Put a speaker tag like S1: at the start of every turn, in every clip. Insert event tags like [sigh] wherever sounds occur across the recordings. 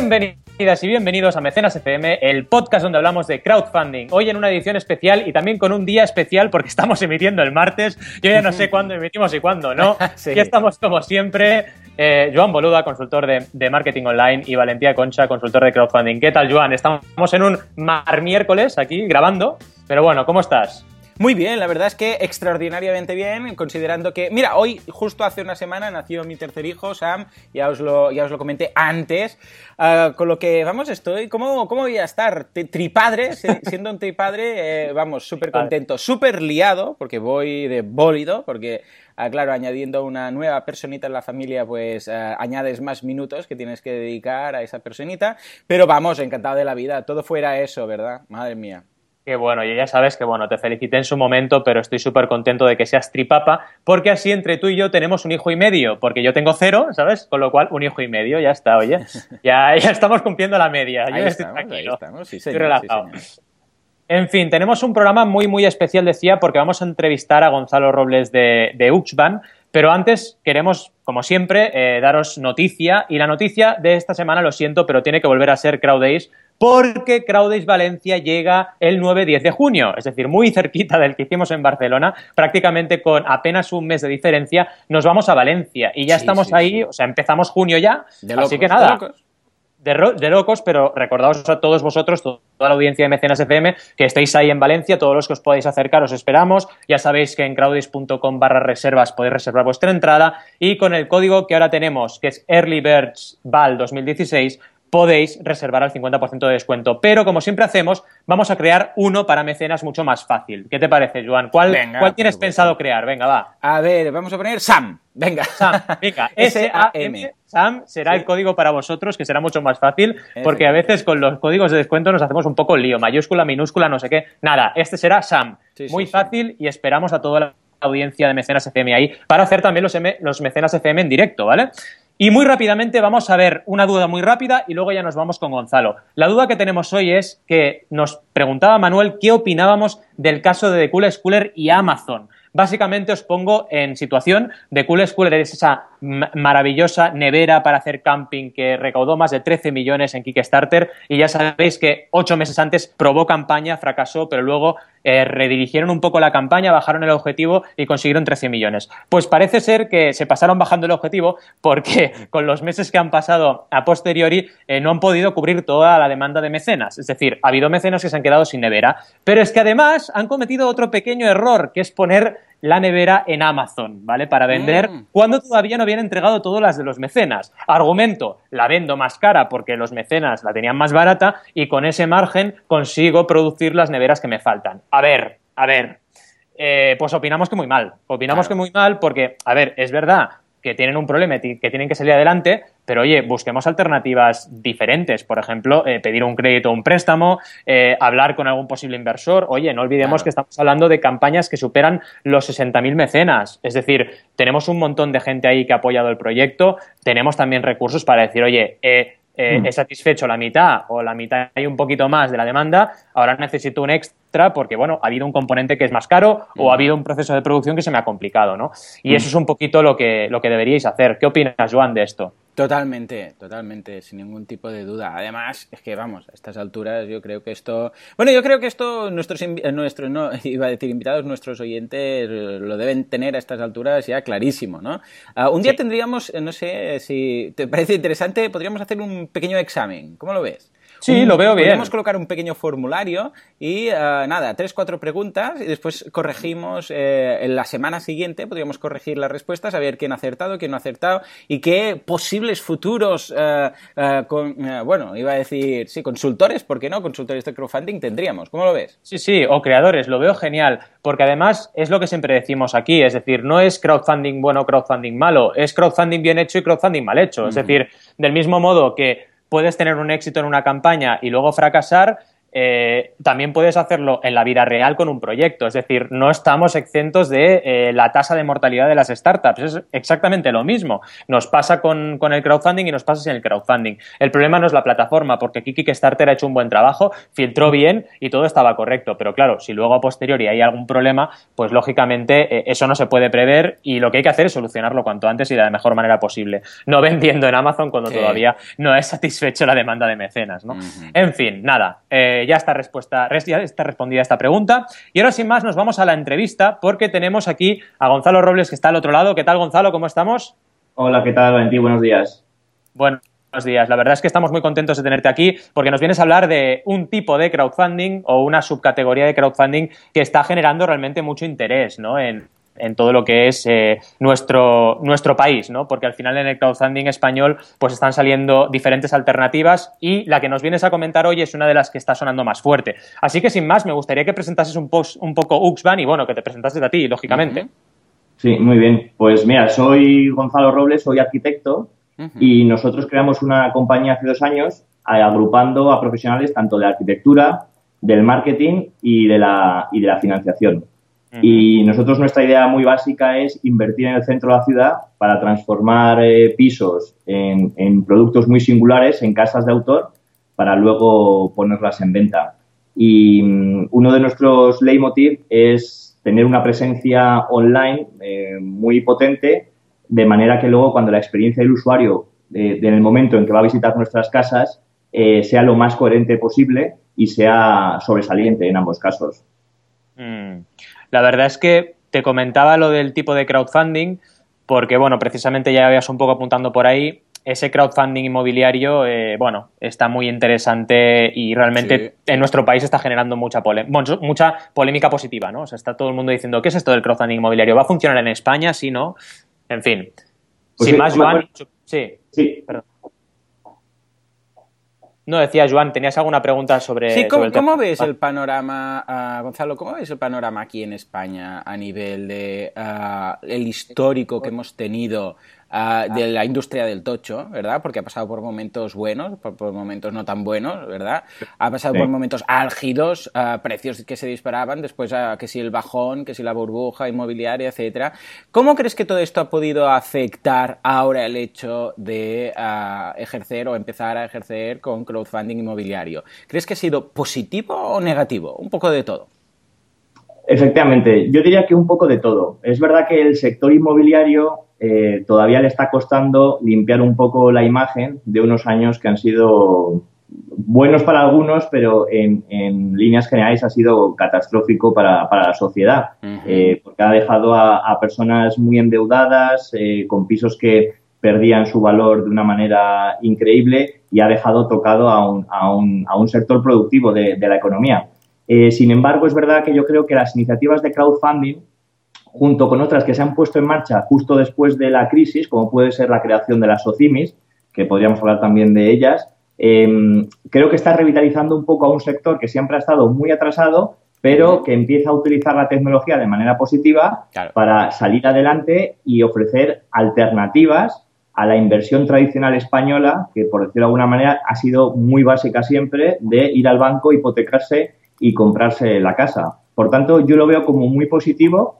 S1: Bienvenidas y bienvenidos a Mecenas FM, el podcast donde hablamos de crowdfunding. Hoy en una edición especial y también con un día especial porque [laughs] estamos emitiendo el martes. Yo ya no sé cuándo emitimos y cuándo no. [laughs]
S2: Sí.
S1: Aquí estamos como siempre. eh, Joan Boluda, consultor de, de marketing online, y Valentía Concha, consultor de crowdfunding. ¿Qué tal, Joan? Estamos en un mar miércoles aquí grabando, pero bueno, ¿cómo estás?
S2: Muy bien, la verdad es que extraordinariamente bien, considerando que, mira, hoy justo hace una semana nació mi tercer hijo, Sam, ya os lo, ya os lo comenté antes, ah, con lo que, vamos, estoy, ¿cómo, cómo voy a estar? Tripadre, si- [laughs] siendo un tripadre, eh, vamos, súper contento, súper liado, porque voy de bólido, porque, ah, claro, añadiendo una nueva personita en la familia, pues ah, añades más minutos que tienes que dedicar a esa personita, pero vamos, encantado de la vida, todo fuera eso, ¿verdad? Madre mía.
S1: Qué bueno, y ya sabes que bueno, te felicité en su momento, pero estoy súper contento de que seas tripapa, porque así entre tú y yo tenemos un hijo y medio, porque yo tengo cero, ¿sabes? Con lo cual, un hijo y medio, ya está, oye. [laughs] Ya, ya estamos cumpliendo la media. Yo
S2: Ahí
S1: estoy
S2: estamos, ahí
S1: tranquilo.
S2: estamos, sí,
S1: Estoy relajado.
S2: sí, señor.
S1: En fin, tenemos un programa muy, muy especial, decía, porque vamos a entrevistar a Gonzalo Robles de, de Uxban, pero antes queremos, como siempre, eh, daros noticia, y la noticia de esta semana, lo siento, pero tiene que volver a ser Crowd Days, porque Crowd Days Valencia llega el 9-10 de junio, es decir, muy cerquita del que hicimos en Barcelona, prácticamente con apenas un mes de diferencia, nos vamos a Valencia, y ya
S2: Sí,
S1: estamos
S2: sí,
S1: ahí,
S2: sí.
S1: o sea, empezamos junio ya,
S2: De
S1: así
S2: locos,
S1: que
S2: de
S1: nada,
S2: locos.
S1: de, ro- de locos, pero recordaos a todos vosotros, to- toda la audiencia de Mecenas FM, que estéis ahí en Valencia, todos los que os podáis acercar, os esperamos. Ya sabéis que en crowdis.com barra reservas podéis reservar vuestra entrada y con el código que ahora tenemos, que es Early Birds Val 2016, podéis reservar al 50% de descuento. Pero como siempre hacemos, vamos a crear uno para mecenas mucho más fácil. ¿Qué te parece, Joan? ¿Cuál,
S2: Venga,
S1: cuál
S2: por
S1: tienes pensado crear? Venga, va.
S2: A ver, vamos a poner Sam. Venga.
S1: Sam, venga, [laughs] S-A-M. Sam será
S2: Sí.
S1: el código para vosotros, que será mucho más fácil, porque a veces con los códigos de descuento nos hacemos un poco lío, mayúscula, minúscula, no sé qué. Nada, este será Sam.
S2: Sí,
S1: Muy
S2: sí.
S1: fácil y esperamos a toda la audiencia de Mecenas FM ahí para hacer también los, M- los Mecenas FM en directo, ¿vale? Y muy rápidamente vamos a ver una duda muy rápida y luego ya nos vamos con Gonzalo. La duda que tenemos hoy es que nos preguntaba Manuel qué opinábamos del caso de The Cool Schooler y Amazon. Básicamente os pongo en situación, The Cool Schooler es esa maravillosa nevera para hacer camping que recaudó más de 13 millones en Kickstarter y ya sabéis que ocho meses antes probó campaña, fracasó, pero luego eh, redirigieron un poco la campaña, bajaron el objetivo y consiguieron 13 millones. Pues parece ser que se pasaron bajando el objetivo porque [laughs] con los meses que han pasado a posteriori eh, no han podido cubrir toda la demanda de mecenas. Es decir, ha habido mecenas que se han quedado sin nevera, pero es que además han cometido otro pequeño error, que es poner la nevera en Amazon, ¿vale? Para vender
S2: Mm.
S1: cuando todavía no habían entregado todas las de los mecenas. Argumento, la vendo más cara porque los mecenas la tenían más barata y con ese margen consigo producir las neveras que me faltan. A ver, a ver, eh, pues opinamos que muy mal. Opinamos
S2: Claro.
S1: que muy mal porque, a ver, es verdad que tienen un problema y que tienen que salir adelante, pero oye, busquemos alternativas diferentes. Por ejemplo, eh, pedir un crédito o un préstamo, eh, hablar con algún posible inversor. Oye, no olvidemos
S2: Claro.
S1: que estamos hablando de campañas que superan los 60.000 mecenas. Es decir, tenemos un montón de gente ahí que ha apoyado el proyecto, tenemos también recursos para decir, oye, eh, eh, he satisfecho la mitad o la mitad y un poquito más de la demanda, ahora necesito un extra porque, bueno, ha habido un componente que es más caro o ha habido un proceso de producción que se me ha complicado, ¿no? Y eso es un poquito lo que, lo que deberíais hacer. ¿Qué opinas, Joan, de esto?
S2: Totalmente, totalmente, sin ningún tipo de duda. Además, es que vamos, a estas alturas yo creo que esto... Bueno, yo creo que esto nuestros, eh, nuestros no, [laughs] iba a decir invitados, nuestros oyentes lo deben tener a estas alturas ya clarísimo, ¿no? Ah, un día
S1: Sí.
S2: tendríamos, eh, no sé si te parece interesante, podríamos hacer un pequeño examen. ¿Cómo lo ves?
S1: Sí,
S2: Un-
S1: lo veo bien.
S2: Podríamos colocar un pequeño formulario y eh, nada, tres, cuatro preguntas y después corregimos eh, en la semana siguiente, podríamos corregir las respuestas, a ver quién ha acertado, quién no ha acertado y qué posibles futuros, con, eh, bueno, iba a decir, sí, consultores, ¿por qué no? Consultores de crowdfunding tendríamos. ¿Cómo lo ves?
S1: Sí, sí, o creadores, lo veo genial, porque además es lo que siempre decimos aquí, es decir, no es crowdfunding bueno, crowdfunding malo, es crowdfunding bien hecho y crowdfunding mal hecho. Es decir, del mismo modo que puedes tener un éxito en una campaña y luego fracasar, eh, también puedes hacerlo en la vida real con un proyecto. Es decir, no estamos exentos de eh, la tasa de mortalidad de las startups. Es exactamente lo mismo. Nos pasa con, el crowdfunding y nos pasa sin el crowdfunding. El problema no es la plataforma, porque aquí Kickstarter ha hecho un buen trabajo, filtró bien y todo estaba correcto. Pero claro, si luego a posteriori hay algún problema, pues lógicamente eh, eso no se puede prever y lo que hay que hacer es solucionarlo cuanto antes y de la mejor manera posible. No vendiendo en Amazon cuando todavía no es satisfecho la demanda de mecenas. ¿no? En fin, nada. Eh, ya, está respuesta, ya está respondida esta pregunta. Y ahora, sin más, nos vamos a la entrevista porque tenemos aquí a Gonzalo Robles, que está al otro lado. ¿Qué tal, Gonzalo? ¿Cómo estamos?
S3: Hola, ¿qué tal, Valentín? Buenos días.
S1: Buenos días. La verdad es que estamos muy contentos de tenerte aquí porque nos vienes a hablar de un tipo de crowdfunding o una subcategoría de crowdfunding que está generando realmente mucho interés ¿no? en, en todo lo que es eh, nuestro, nuestro país, ¿no? Porque al final en el crowdfunding español pues están saliendo diferentes alternativas y la que nos vienes a comentar hoy es una de las que está sonando más fuerte. Así que sin más, me gustaría que presentases un, post, un poco Uxban y bueno, que te presentases a ti, lógicamente.
S3: Sí, muy bien. Pues mira, soy Gonzalo Robles, soy arquitecto y nosotros creamos una compañía hace dos años agrupando a profesionales tanto de arquitectura, del marketing y de la, y de la financiación. Y nosotros nuestra idea muy básica es invertir en el centro de la ciudad para transformar eh, pisos en, productos muy singulares, en casas de autor, para luego ponerlas en venta. Y mm, uno de nuestros leitmotiv es tener una presencia online eh, muy potente, de manera que luego cuando la experiencia del usuario en el momento en que va a visitar nuestras casas eh, sea lo más coherente posible y sea sobresaliente en ambos casos.
S1: Mm. La verdad es que te comentaba lo del tipo de crowdfunding, porque, bueno, precisamente ya habías un poco apuntando por ahí. Ese crowdfunding inmobiliario, eh, bueno, está muy interesante y realmente en nuestro país está generando mucha, mucha polémica positiva, ¿no? O sea, está todo el mundo diciendo, ¿qué es esto del crowdfunding inmobiliario? ¿Va a funcionar en España? Sí, ¿no? En fin. Pues Sin más, Joan. Sí. Sí. Perdón. No, decía Joan, ¿tenías alguna pregunta sobre,
S2: sí, ¿cómo, ves el panorama, ah, Gonzalo, cómo ves el panorama aquí en España a nivel de ah, el histórico que hemos tenido Ah, de la industria del tocho, ¿verdad? Porque ha pasado por momentos buenos, por, momentos no tan buenos, ¿verdad? Ha pasado por momentos álgidos, uh, precios que se disparaban, después uh, que si el bajón, que si la burbuja inmobiliaria, etcétera. ¿Cómo crees que todo esto ha podido afectar ahora el hecho de ejercer o empezar a ejercer con crowdfunding inmobiliario? ¿Crees que ha sido positivo o negativo? Un poco de todo.
S3: Efectivamente, yo diría que un poco de todo. Es verdad que el sector inmobiliario eh, todavía le está costando limpiar un poco la imagen de unos años que han sido buenos para algunos, pero en, líneas generales ha sido catastrófico para, la sociedad, eh, porque ha dejado a, personas muy endeudadas, eh, con pisos que perdían su valor de una manera increíble y ha dejado tocado a un, a un, a un sector productivo de, de la economía. sin embargo, es verdad que yo creo que las iniciativas de crowdfunding junto con otras que se han puesto en marcha justo después de la crisis, como puede ser la creación de las SOCIMIS, que podríamos hablar también de ellas, em, creo que está revitalizando un poco a un sector que siempre ha estado muy atrasado, pero que empieza a utilizar la tecnología de manera positiva para salir adelante y ofrecer alternativas a la inversión tradicional española, que por decirlo de alguna manera ha sido muy básica siempre, de ir al banco, hipotecarse y comprarse la casa. Por tanto, yo lo veo como muy positivo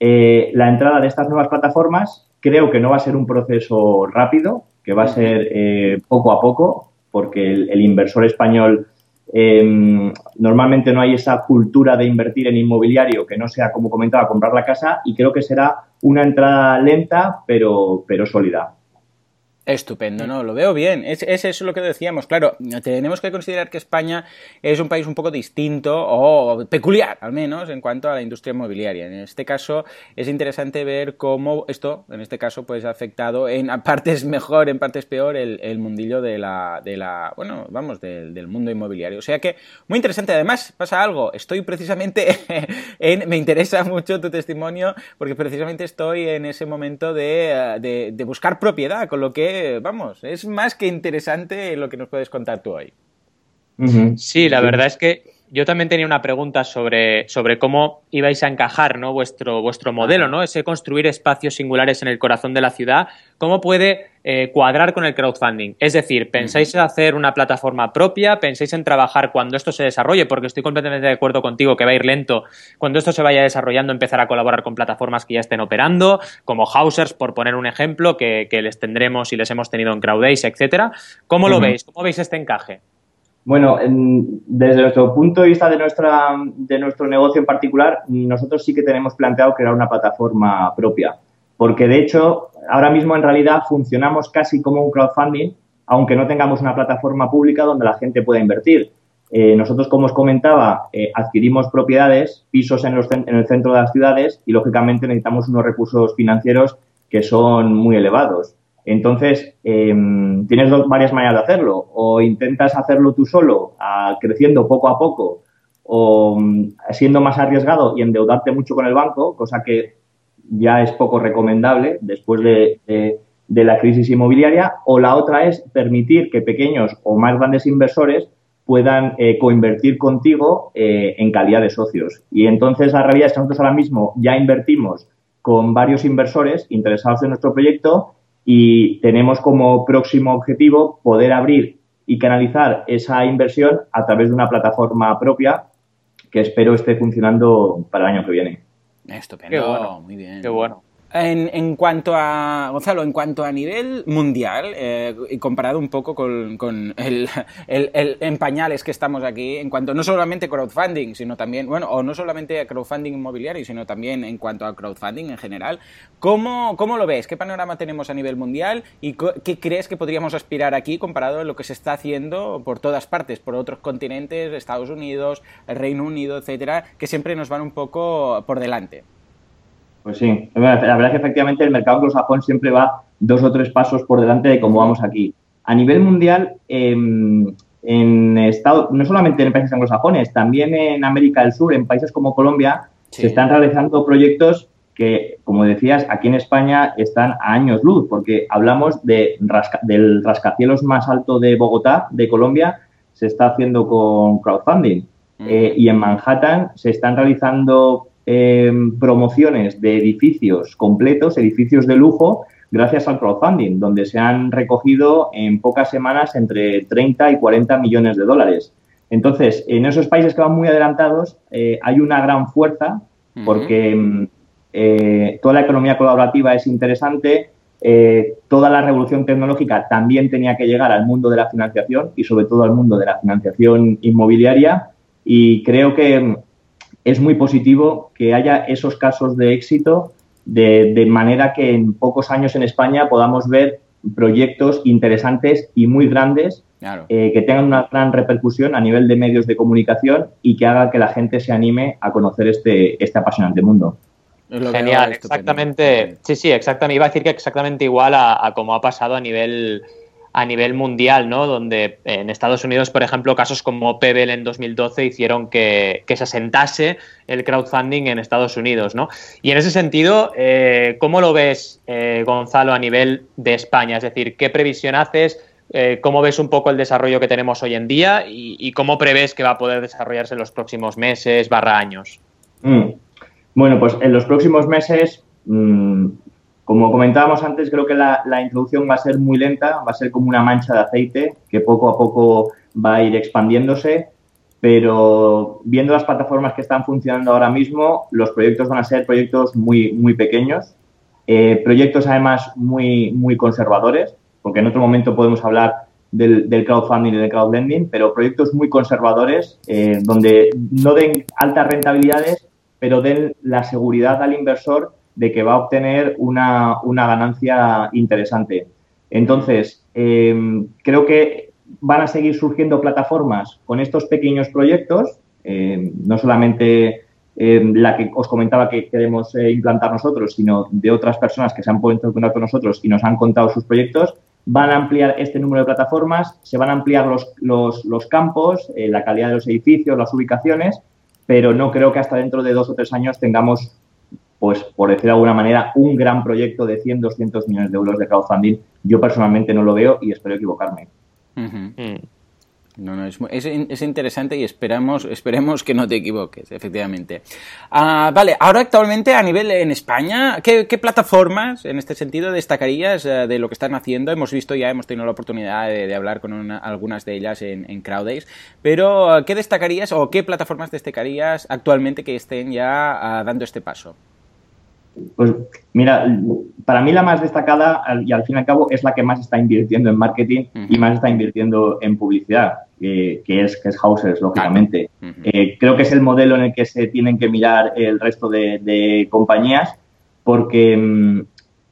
S3: eh, la entrada de estas nuevas plataformas creo que no va a ser un proceso rápido, que va a ser eh, poco a poco, porque el, inversor español em, normalmente no hay esa cultura de invertir en inmobiliario que no sea, como comentaba, comprar la casa y creo que será una entrada lenta pero, pero sólida.
S2: Estupendo, ¿no? Lo veo bien. Es, es, eso lo que decíamos. Claro, tenemos que considerar que España es un país un poco distinto o peculiar, al menos, en cuanto a la industria inmobiliaria. En este caso, es interesante ver cómo esto, en este caso, pues ha afectado en partes mejor, en partes peor, el, mundillo de la, de la, bueno, vamos, del, mundo inmobiliario. O sea que, muy interesante. Además, pasa algo. Estoy precisamente [laughs] en, me interesa mucho tu testimonio porque precisamente estoy en ese momento de, de buscar propiedad, con lo que vamos, es más que interesante lo que nos puedes contar tú hoy.
S1: Sí, la verdad es que yo también tenía una pregunta sobre, sobre cómo ibais a encajar ¿no? vuestro, vuestro modelo, ¿no? Ese construir espacios singulares en el corazón de la ciudad, ¿cómo puede eh, cuadrar con el crowdfunding? Es decir, ¿pensáis en hacer una plataforma propia? ¿Pensáis en trabajar cuando esto se desarrolle? Porque estoy completamente de acuerdo contigo que va a ir lento. Cuando esto se vaya desarrollando, empezar a colaborar con plataformas que ya estén operando, como Hausers, por poner un ejemplo, que, les tendremos y les hemos tenido en Crowdace, etcétera. ¿Cómo lo veis? ¿Cómo veis este encaje?
S3: Bueno, desde nuestro punto de vista de, nuestra, de nuestro negocio en particular, nosotros sí que tenemos planteado crear una plataforma propia, porque de hecho ahora mismo en realidad funcionamos casi como un crowdfunding, aunque no tengamos una plataforma pública donde la gente pueda invertir. Eh, nosotros, como os comentaba, eh, adquirimos propiedades, pisos en, en el centro de las ciudades y, lógicamente, necesitamos unos recursos financieros que son muy elevados. Entonces, em, tienes varias maneras de hacerlo. O intentas hacerlo tú solo, creciendo poco a poco, o mm, siendo más arriesgado y endeudarte mucho con el banco, cosa que ya es poco recomendable después de, la crisis inmobiliaria. O la otra es permitir que pequeños o más grandes inversores puedan eh, coinvertir contigo eh, en calidad de socios. Y entonces la realidad es que nosotros ahora mismo ya invertimos con varios inversores interesados en nuestro proyecto y tenemos como próximo objetivo poder abrir y canalizar esa inversión a través de una plataforma propia que espero esté funcionando para el año que viene.
S2: Estupendo, muy bien.
S1: Qué bueno.
S2: En, cuanto a, Gonzalo, en cuanto a nivel mundial, eh, comparado un poco con, [laughs] el, el, en pañales que estamos aquí, en cuanto no solamente crowdfunding, sino también, bueno, o no solamente a crowdfunding inmobiliario, sino también en cuanto a crowdfunding en general, ¿cómo, cómo lo ves? ¿Qué panorama tenemos a nivel mundial? ¿Y qué crees que podríamos aspirar aquí comparado a lo que se está haciendo por todas partes, por otros continentes, Estados Unidos, Reino Unido, etcétera, que siempre nos van un poco por delante?
S3: Pues sí, la verdad es que efectivamente el mercado anglosajón siempre va dos o tres pasos por delante de cómo vamos aquí. A nivel mundial, em, en Estado, no solamente en países anglosajones, también en América del Sur, en países como Colombia, se están realizando proyectos que, como decías, aquí en España están a años luz, porque hablamos de del rascacielos más alto de Bogotá, de Colombia, se está haciendo con crowdfunding. Mm. Eh, y en Manhattan se están realizando Em, promociones de edificios completos, edificios de lujo, gracias al crowdfunding, donde se han recogido en pocas semanas entre 30 y 40 millones de dólares. Entonces, en esos países que van muy adelantados, eh, hay una gran fuerza porque em, eh, toda la economía colaborativa es interesante, eh, toda la revolución tecnológica también tenía que llegar al mundo de la financiación y sobre todo al mundo de la financiación inmobiliaria y creo que em, es muy positivo que haya esos casos de éxito de, manera que en pocos años en España podamos ver proyectos interesantes y muy grandes eh, que tengan una gran repercusión a nivel de medios de comunicación y que haga que la gente se anime a conocer este, este apasionante mundo.
S1: Genial, exactamente. Sí, sí, exactamente. Iba a decir que exactamente igual a, a como ha pasado a nivel a nivel mundial, ¿no? Donde en Estados Unidos, por ejemplo, casos como Pebble en 2012 hicieron que, se asentase el crowdfunding en Estados Unidos, ¿no? Y en ese sentido, eh, ¿cómo lo ves, eh, Gonzalo, a nivel de España? Es decir, ¿qué previsión haces? Eh, ¿Cómo ves un poco el desarrollo que tenemos hoy en día y, cómo prevés que va a poder desarrollarse en los próximos meses barra años?
S3: Mm. Bueno, pues en los próximos meses mm, como comentábamos antes, creo que la, introducción va a ser muy lenta, va a ser como una mancha de aceite que poco a poco va a ir expandiéndose, pero viendo las plataformas que están funcionando ahora mismo, los proyectos van a ser proyectos muy, muy pequeños, eh, proyectos además muy, muy conservadores, porque en otro momento podemos hablar del, crowdfunding y del crowdlending, pero proyectos muy conservadores, eh, donde no den altas rentabilidades, pero den la seguridad al inversor de que va a obtener una, ganancia interesante. Entonces, eh, creo que van a seguir surgiendo plataformas con estos pequeños proyectos, eh, no solamente eh, la que os comentaba que queremos implantar nosotros, sino de otras personas que se han puesto en contacto con nosotros y nos han contado sus proyectos. Van a ampliar este número de plataformas, se van a ampliar los, los, los campos, la calidad de los edificios, las ubicaciones, pero no creo que hasta dentro de dos o tres años tengamos pues por decir de alguna manera, un gran proyecto de 100, 200 millones de euros de crowdfunding. Yo personalmente no lo veo y espero equivocarme.
S1: Mm.
S2: No, no, es, interesante y esperamos, esperemos que no te equivoques, efectivamente. Ah, vale, ahora actualmente a nivel en España, ¿qué, plataformas en este sentido destacarías eh, de lo que están haciendo? Hemos visto ya, hemos tenido la oportunidad de, hablar con algunas de ellas en, en CrowdAce, pero ¿qué destacarías o qué plataformas destacarías actualmente que estén ya ah, dando este paso?
S3: Pues mira, para mí la más destacada y al fin y al cabo es la que más está invirtiendo en marketing y más está invirtiendo en publicidad, que, es, que es Houses, lógicamente. Eh, creo que es el modelo en el que se tienen que mirar el resto de, compañías porque mm,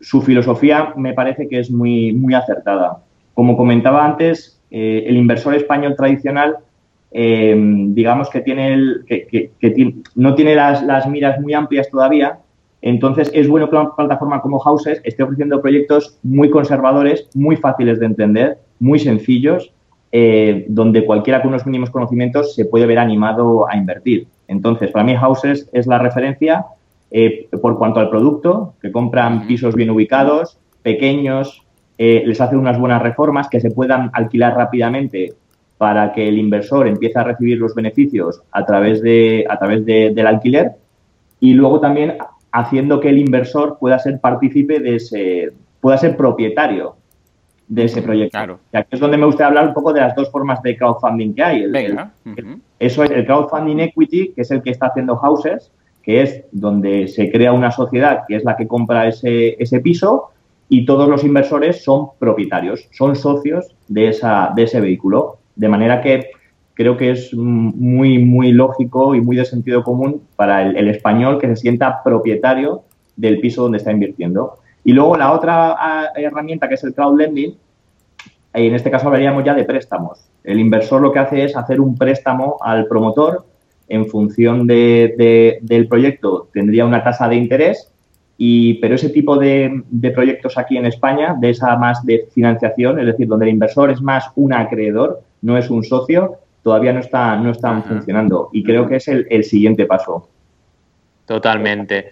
S3: su filosofía me parece que es muy, muy acertada. Como comentaba antes, eh, el inversor español tradicional eh, digamos que tiene el, que, no tiene las, las miras muy amplias todavía entonces, es bueno que una plataforma como Houses esté ofreciendo proyectos muy conservadores, muy fáciles de entender, muy sencillos, eh, donde cualquiera con unos mínimos conocimientos se puede ver animado a invertir. Entonces, para mí Houses es la referencia eh, por cuanto al producto, que compran pisos bien ubicados, pequeños, eh, les hace unas buenas reformas que se puedan alquilar rápidamente para que el inversor empiece a recibir los beneficios a través, de, a través del alquiler y luego también haciendo que el inversor pueda ser partícipe de ese, pueda ser propietario de ese proyecto. Claro. Y aquí es donde me gustaría hablar un poco de las dos formas de crowdfunding que hay. eso es el crowdfunding equity, que es el que está haciendo Houses, que es donde se crea una sociedad que es la que compra ese, ese piso y todos los inversores son propietarios, son socios de, esa, de ese vehículo. De manera que creo que es muy, muy lógico y muy de sentido común para el, español que se sienta propietario del piso donde está invirtiendo. Y luego la otra ah, herramienta que es el crowdlending, en este caso hablaríamos ya de préstamos. El inversor lo que hace es hacer un préstamo al promotor en función del proyecto tendría una tasa de interés, y, pero ese tipo de, de, proyectos aquí en España, de esa más de financiación, es decir, donde el inversor es más un acreedor, no es un socio, todavía no, está, no están funcionando y creo que es el, siguiente paso.
S1: Totalmente.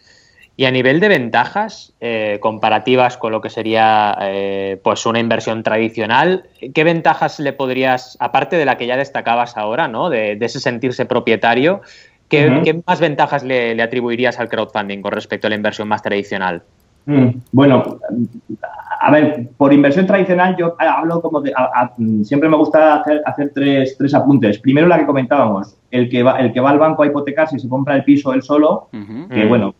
S1: Y a nivel de ventajas eh, comparativas con lo que sería eh, pues una inversión tradicional, ¿qué ventajas le podrías, aparte de la que ya destacabas ahora, ¿no? de, ese sentirse propietario, ¿qué, más ventajas le, atribuirías al crowdfunding con respecto a la inversión más tradicional?
S3: Mm, bueno, a ver, por inversión tradicional yo hablo como de, siempre me gusta hacer, hacer tres, tres, apuntes. Primero la que comentábamos, el que va, el que va al banco a hipotecarse y se compra el piso él solo, que bueno.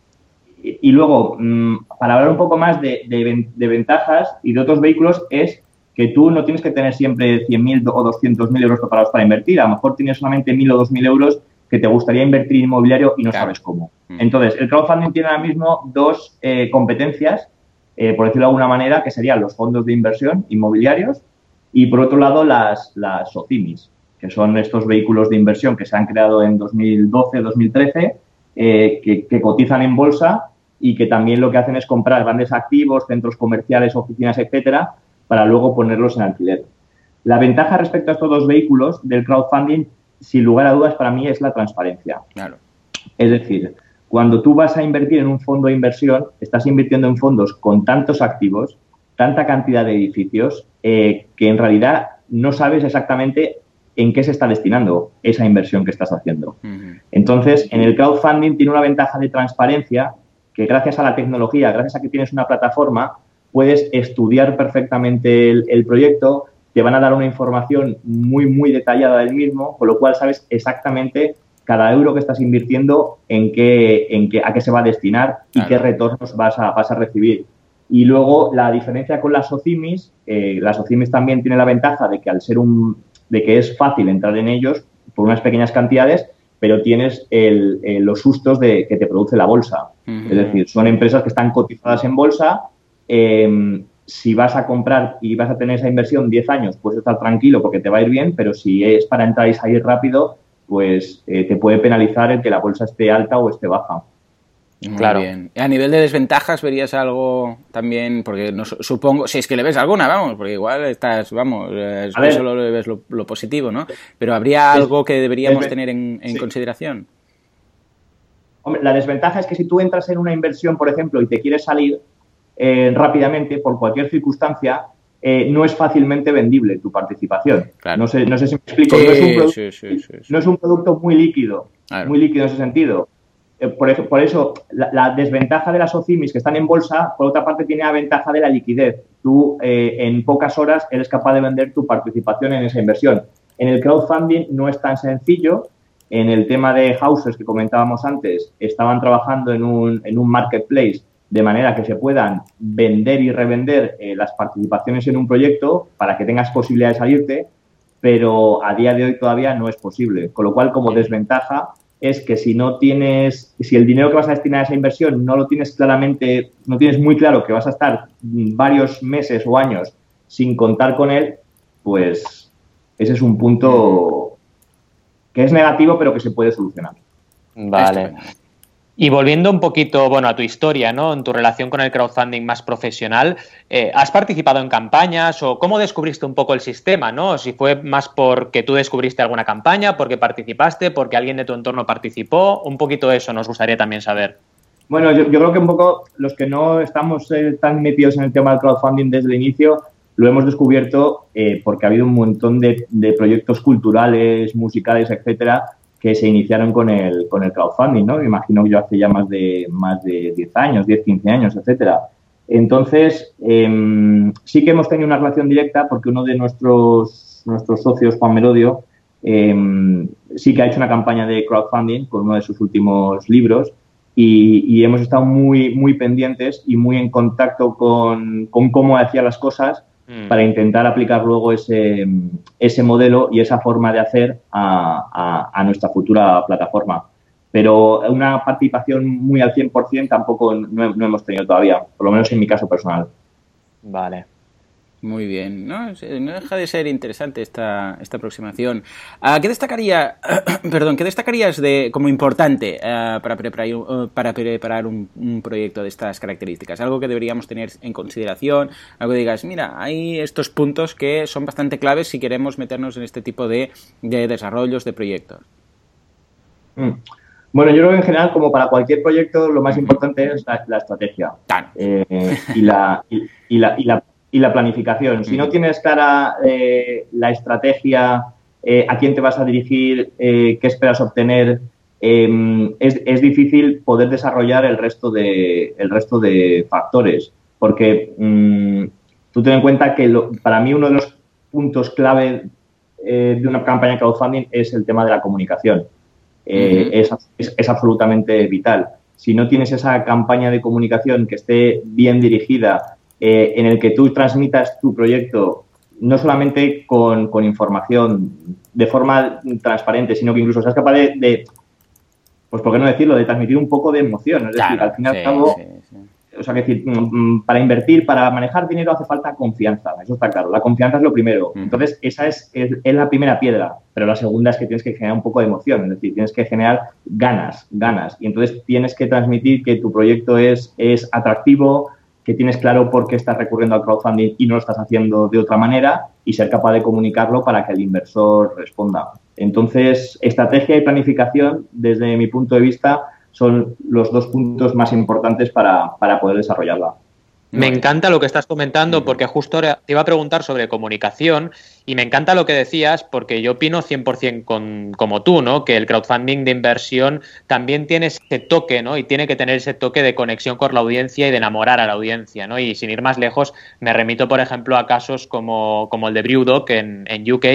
S3: Y, luego, mm, para hablar un poco más de, de, ventajas y de otros vehículos, es que tú no tienes que tener siempre 100.000 o 200.000 euros preparados para invertir. A lo mejor tienes solamente 1.000 o 2.000 euros que te gustaría invertir en inmobiliario y no sabes cómo. Entonces, el crowdfunding tiene ahora mismo dos eh, competencias eh, por decirlo de alguna manera, que serían los fondos de inversión inmobiliarios y, por otro lado, las, las OCIMIS, que son estos vehículos de inversión que se han creado en 2012-2013, eh, que, cotizan en bolsa y que también lo que hacen es comprar grandes activos, centros comerciales, oficinas, etcétera, para luego ponerlos en alquiler. La ventaja respecto a estos dos vehículos del crowdfunding, sin lugar a dudas, para mí es la transparencia. Claro. Es decir, cuando tú vas a invertir en un fondo de inversión, estás invirtiendo en fondos con tantos activos, tanta cantidad de edificios, eh, que en realidad no sabes exactamente en qué se está destinando esa inversión que estás haciendo. Entonces, en el crowdfunding tiene una ventaja de transparencia que gracias a la tecnología, gracias a que tienes una plataforma, puedes estudiar perfectamente el, el proyecto, te van a dar una información muy, muy detallada del mismo, con lo cual sabes exactamente cada euro que estás invirtiendo, en qué, en qué, a qué se va a destinar y qué retornos vas a, vas a recibir. Y luego la diferencia con las OCIMIS, eh, las OCIMIS también tiene la ventaja de que al ser un, de que es fácil entrar en ellos por unas pequeñas cantidades, pero tienes el, los sustos de que te produce la bolsa. Es decir, son empresas que están cotizadas en bolsa. Em, si vas a comprar y vas a tener esa inversión 10 años, puedes estar tranquilo porque te va a ir bien, pero si es para entrar y salir rápido, pues eh, te puede penalizar el que la bolsa esté alta o esté baja.
S2: claro. Bien. A nivel de desventajas, ¿verías algo también? Porque no, supongo, si es que le ves alguna, vamos, porque igual estás, vamos, eh, solo le ves lo, positivo, ¿no? Pero ¿habría algo que deberíamos tener en, consideración?
S3: Hombre, la desventaja es que si tú entras en una inversión, por ejemplo, y te quieres salir eh, rápidamente por cualquier circunstancia, eh, no es fácilmente vendible tu participación. No, sé, no sé si me explico. no, es un producto, no, es un producto, muy líquido, muy líquido en ese sentido. Eh, por, eso, por eso la, desventaja de las OCIMIS que están en bolsa, por otra parte, tiene la ventaja de la liquidez. Tú en pocas horas eres capaz de vender tu participación en esa inversión. En el crowdfunding no es tan sencillo. En el tema de houses que comentábamos antes, estaban trabajando en un, en un marketplace de manera que se puedan vender y revender eh, las participaciones en un proyecto para que tengas posibilidad de salirte, pero a día de hoy todavía no es posible. Con lo cual, como desventaja, es que si no tienes, si el dinero que vas a destinar a esa inversión no lo tienes claramente, no tienes muy claro que vas a estar varios meses o años sin contar con él, pues ese es un punto que es negativo, pero que se puede solucionar.
S1: Vale. Y volviendo un poquito, bueno, a tu historia, ¿no? En tu relación con el crowdfunding más profesional, eh, ¿has participado en campañas o cómo descubriste un poco el sistema, ¿no? Si fue más porque tú descubriste alguna campaña, porque participaste, porque alguien de tu entorno participó, un poquito eso nos gustaría también saber.
S3: Bueno, yo, creo que un poco los que no estamos eh, tan metidos en el tema del crowdfunding desde el inicio, lo hemos descubierto eh, porque ha habido un montón de, de proyectos culturales, musicales, etcétera, que se iniciaron con el, con el crowdfunding, ¿no? Me imagino que yo hace ya más de, más de 10 años, 10, 15 años, etcétera. Entonces, em, sí que hemos tenido una relación directa porque uno de nuestros, nuestros socios, Juan Merodio, em, sí que ha hecho una campaña de crowdfunding con uno de sus últimos libros y, y hemos estado muy, muy pendientes y muy en contacto con, con cómo hacía las cosas Mm. para intentar aplicar luego ese, ese modelo y esa forma de hacer a, a, nuestra futura plataforma. Pero una participación muy al 100% tampoco no, no hemos tenido todavía, por lo menos en mi caso personal.
S1: Vale.
S2: Muy bien, no, no deja de ser interesante esta, esta aproximación. Uh, ¿Qué destacaría, [clears throat] perdón, qué destacarías de como importante uh, para preparar, uh, para preparar un, un, proyecto de estas características? Algo que deberíamos tener en consideración, algo que digas, mira, hay estos puntos que son bastante claves si queremos meternos en este tipo de, de desarrollos de proyectos.
S3: Mm. Bueno, yo creo que en general, como para cualquier proyecto, lo más importante es la, la estrategia eh, y, la, y, y, la, y la y la planificación. Si no tienes clara eh, la estrategia, eh, a quién te vas a dirigir, eh, qué esperas obtener, em, es, es, difícil poder desarrollar el resto de, el resto de factores. Porque mm, tú ten en cuenta que para mí uno de los puntos clave de una campaña de crowdfunding es el tema de la comunicación. es, es, es absolutamente vital. Si no tienes esa campaña de comunicación que esté bien dirigida, eh, en el que tú transmitas tu proyecto no solamente con, con, información de forma transparente, sino que incluso seas capaz de, pues por qué no decirlo, de transmitir un poco de emoción. Es decir, al fin y al cabo, o sea, que decir, mm, mm, para invertir, para manejar dinero hace falta confianza, eso está claro. La confianza es lo primero. Entonces, esa es, es, es, la primera piedra, pero la segunda es que tienes que generar un poco de emoción, es decir, tienes que generar ganas, ganas. Y entonces tienes que transmitir que tu proyecto es, es atractivo, que tienes claro por qué estás recurriendo al crowdfunding y no lo estás haciendo de otra manera y ser capaz de comunicarlo para que el inversor responda. Entonces, estrategia y planificación, desde mi punto de vista, son los dos puntos más importantes para, para poder desarrollarla.
S1: Me encanta lo que estás comentando porque justo te iba a preguntar sobre comunicación y me encanta lo que decías porque yo opino 100% con, como tú, ¿no? Que el crowdfunding de inversión también tiene ese toque, ¿no? Y tiene que tener ese toque de conexión con la audiencia y de enamorar a la audiencia, ¿no? Y sin ir más lejos, me remito, por ejemplo, a casos como, como el de Brewdog en, en UK,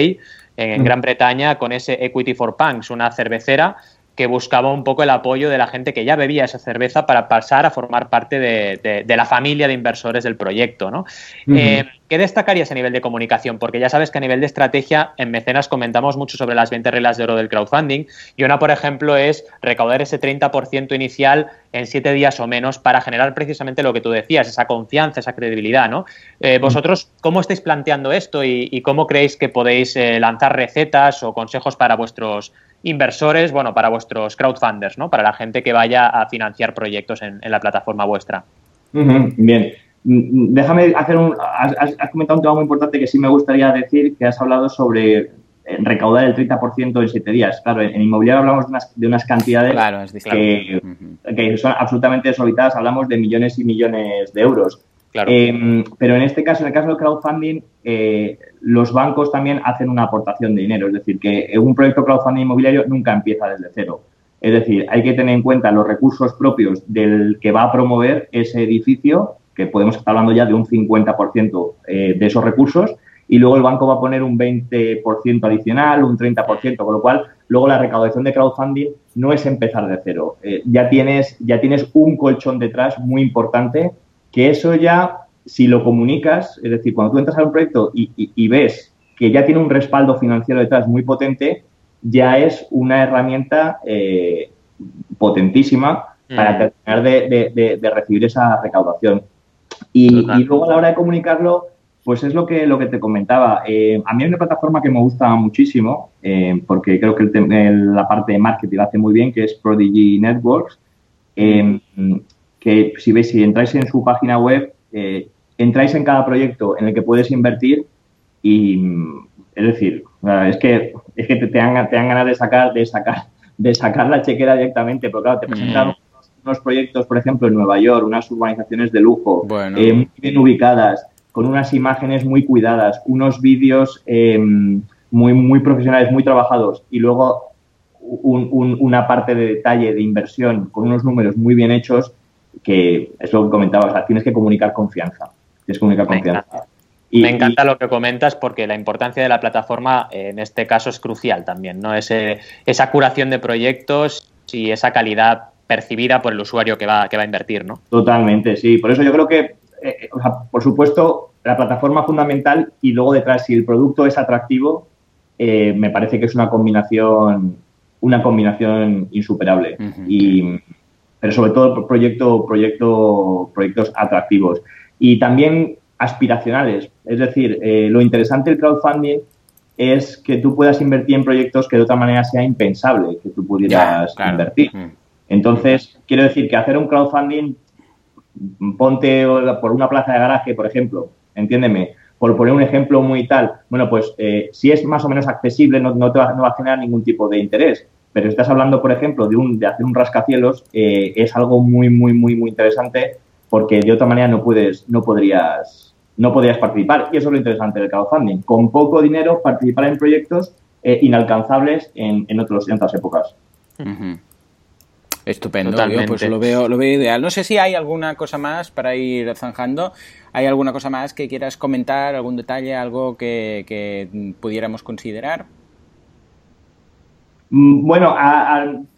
S1: en mm. Gran Bretaña, con ese Equity for Punks, una cervecera que buscaba un poco el apoyo de la gente que ya bebía esa cerveza para pasar a formar parte de, de, la familia de inversores del proyecto. ¿no? Uh -huh. eh, ¿Qué destacarías a nivel de comunicación? Porque ya sabes que a nivel de estrategia en Mecenas comentamos mucho sobre las 20 reglas de oro del crowdfunding y una, por ejemplo, es recaudar ese 30% inicial en 7 días o menos para generar precisamente lo que tú decías, esa confianza, esa credibilidad. ¿no? Eh, ¿Vosotros cómo estáis planteando esto y, y cómo creéis que podéis eh, lanzar recetas o consejos para vuestros inversores, bueno, para vuestros crowdfunders, ¿no? Para la gente que vaya a financiar proyectos en, en la plataforma vuestra.
S3: Uh -huh, bien. Déjame hacer un. Has, has, comentado un tema muy importante que sí me gustaría decir, que has hablado sobre eh, recaudar el 30% en siete días. Claro, en inmobiliario hablamos de unas, de unas cantidades
S2: claro,
S3: que, que, son absolutamente desorbitadas, hablamos de millones y millones de euros.
S1: Claro.
S3: Em, pero en este caso, en el caso del crowdfunding, eh, los bancos también hacen una aportación de dinero. Es decir, que un proyecto crowdfunding inmobiliario nunca empieza desde cero. Es decir, hay que tener en cuenta los recursos propios del que va a promover ese edificio, que podemos estar hablando ya de un 50% eh, de esos recursos, y luego el banco va a poner un 20% adicional, un 30%, con lo cual luego la recaudación de crowdfunding no es empezar de cero. Eh, ya, tienes, ya tienes un colchón detrás muy importante, que eso ya, si lo comunicas, es decir, cuando tú entras a un proyecto y ves que ya tiene un respaldo financiero detrás muy potente, ya es una herramienta eh, potentísima para mm. terminar de, recibir esa recaudación. Y, luego a la hora de comunicarlo, pues es lo que, lo que te comentaba. Eh, a mí hay una plataforma que me gusta muchísimo, eh, porque creo que la parte de marketing la hace muy bien, que es Prodigy Networks, que si veis, si entráis en su página web, entráis en cada proyecto en el que puedes invertir y, es decir, es que, es que te, te, dan, ganas de sacar, de sacar, de sacar la chequera directamente, porque claro, te presentan mm. Unos, proyectos, por ejemplo, en Nueva York, unas urbanizaciones de lujo, eh, muy bien ubicadas, con unas imágenes muy cuidadas, unos vídeos em, muy, muy profesionales, muy trabajados, y luego una parte de detalle, de inversión, con unos números muy bien hechos, que es lo que comentaba, o sea, tienes que comunicar confianza. Tienes que comunicar confianza.
S1: Me encanta lo que comentas porque la importancia de la plataforma en este caso es crucial también, ¿no? Ese, esa curación de proyectos y esa calidad percibida por el usuario que va, que va a invertir, ¿no?
S3: Totalmente, sí. Por eso yo creo que, eh, eh, por supuesto, la plataforma fundamental y luego detrás, si el producto es atractivo, eh, me parece que es una combinación, una combinación insuperable. y, pero sobre todo proyecto, proyecto, proyectos atractivos. Y también aspiracionales. Es decir, eh, lo interesante del crowdfunding es que tú puedas invertir en proyectos que de otra manera sea impensable que tú pudieras invertir. Entonces, quiero decir que hacer un crowdfunding, ponte por una plaza de garaje, por ejemplo, entiéndeme, por poner un ejemplo muy tal, bueno, pues eh, si es más o menos accesible, no, no, te va, no, va, a generar ningún tipo de interés. Pero estás hablando, por ejemplo, de, un, de hacer un rascacielos, eh, es algo muy, muy, muy, muy interesante porque de otra manera no puedes, no podrías, no podrías participar. Y eso es lo interesante del crowdfunding. Con poco dinero participar en proyectos eh, inalcanzables en, en, otros, en otras épocas.
S2: Estupendo, yo pues lo veo, lo veo ideal. No sé si hay alguna cosa más para ir zanjando. ¿Hay alguna cosa más que quieras comentar, algún detalle, algo que, que pudiéramos considerar?
S3: Mm, bueno,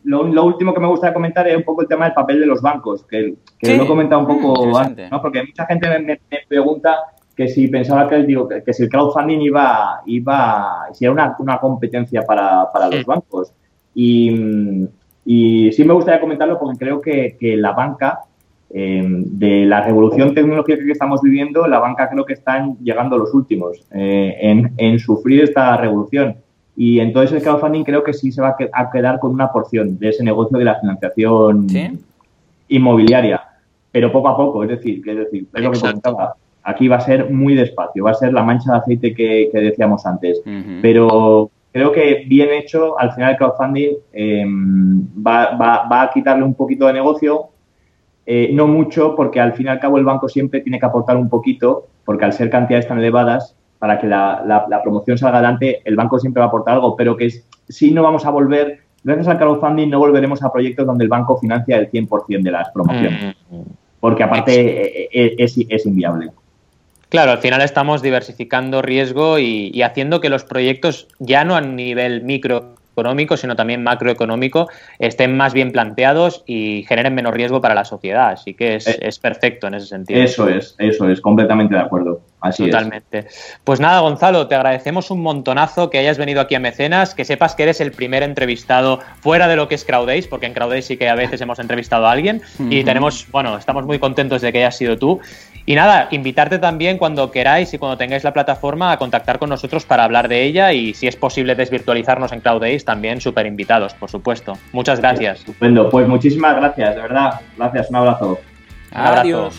S3: lo, último que me gustaría comentar es un poco el tema del papel de los bancos, que, lo he comentado un poco mm, antes, ¿no? porque mucha gente me, pregunta que si pensaba que, digo, que, si el crowdfunding iba, iba si era una, una competencia para, para los bancos. Y, y, sí me gustaría comentarlo porque creo que, la banca, em, de la revolución tecnológica que estamos viviendo, la banca creo que están llegando los últimos eh, en, en sufrir esta revolución y entonces el crowdfunding creo que sí se va a quedar con una porción de ese negocio de la financiación inmobiliaria, pero poco a poco, es decir, es decir, es lo que comentaba. Aquí va a ser muy despacio, va a ser la mancha de aceite que, decíamos antes. Pero creo que bien hecho, al final el crowdfunding em, va, va, a quitarle un poquito de negocio, eh, no mucho, porque al fin y al cabo el banco siempre tiene que aportar un poquito, porque al ser cantidades tan elevadas, para que la, promoción salga adelante, el banco siempre va a aportar algo, pero que si no vamos a volver, gracias al crowdfunding no volveremos a proyectos donde el banco financia el 100% de las promociones, mm. porque aparte eh, eh, es, inviable.
S1: Claro, al final estamos diversificando riesgo y, haciendo que los proyectos, ya no a nivel micro económico, sino también macroeconómico, estén más bien planteados y generen menos riesgo para la sociedad. Así que es, eh, perfecto en ese sentido.
S3: Eso es, eso es, completamente de acuerdo. Así
S1: Totalmente. Pues nada, Gonzalo, te agradecemos un montonazo que hayas venido aquí a Mecenas, que sepas que eres el primer entrevistado fuera de lo que es CrowdAce, porque en CrowdAce sí que a veces hemos entrevistado a alguien y tenemos, bueno, estamos muy contentos de que hayas sido tú. Y nada, invitarte también cuando queráis y cuando tengáis la plataforma a contactar con nosotros para hablar de ella y si es posible desvirtualizarnos en CloudAce, también súper invitados, por supuesto. Muchas gracias.
S3: Estupendo, pues muchísimas gracias, de verdad. Gracias, un abrazo.
S2: Adiós.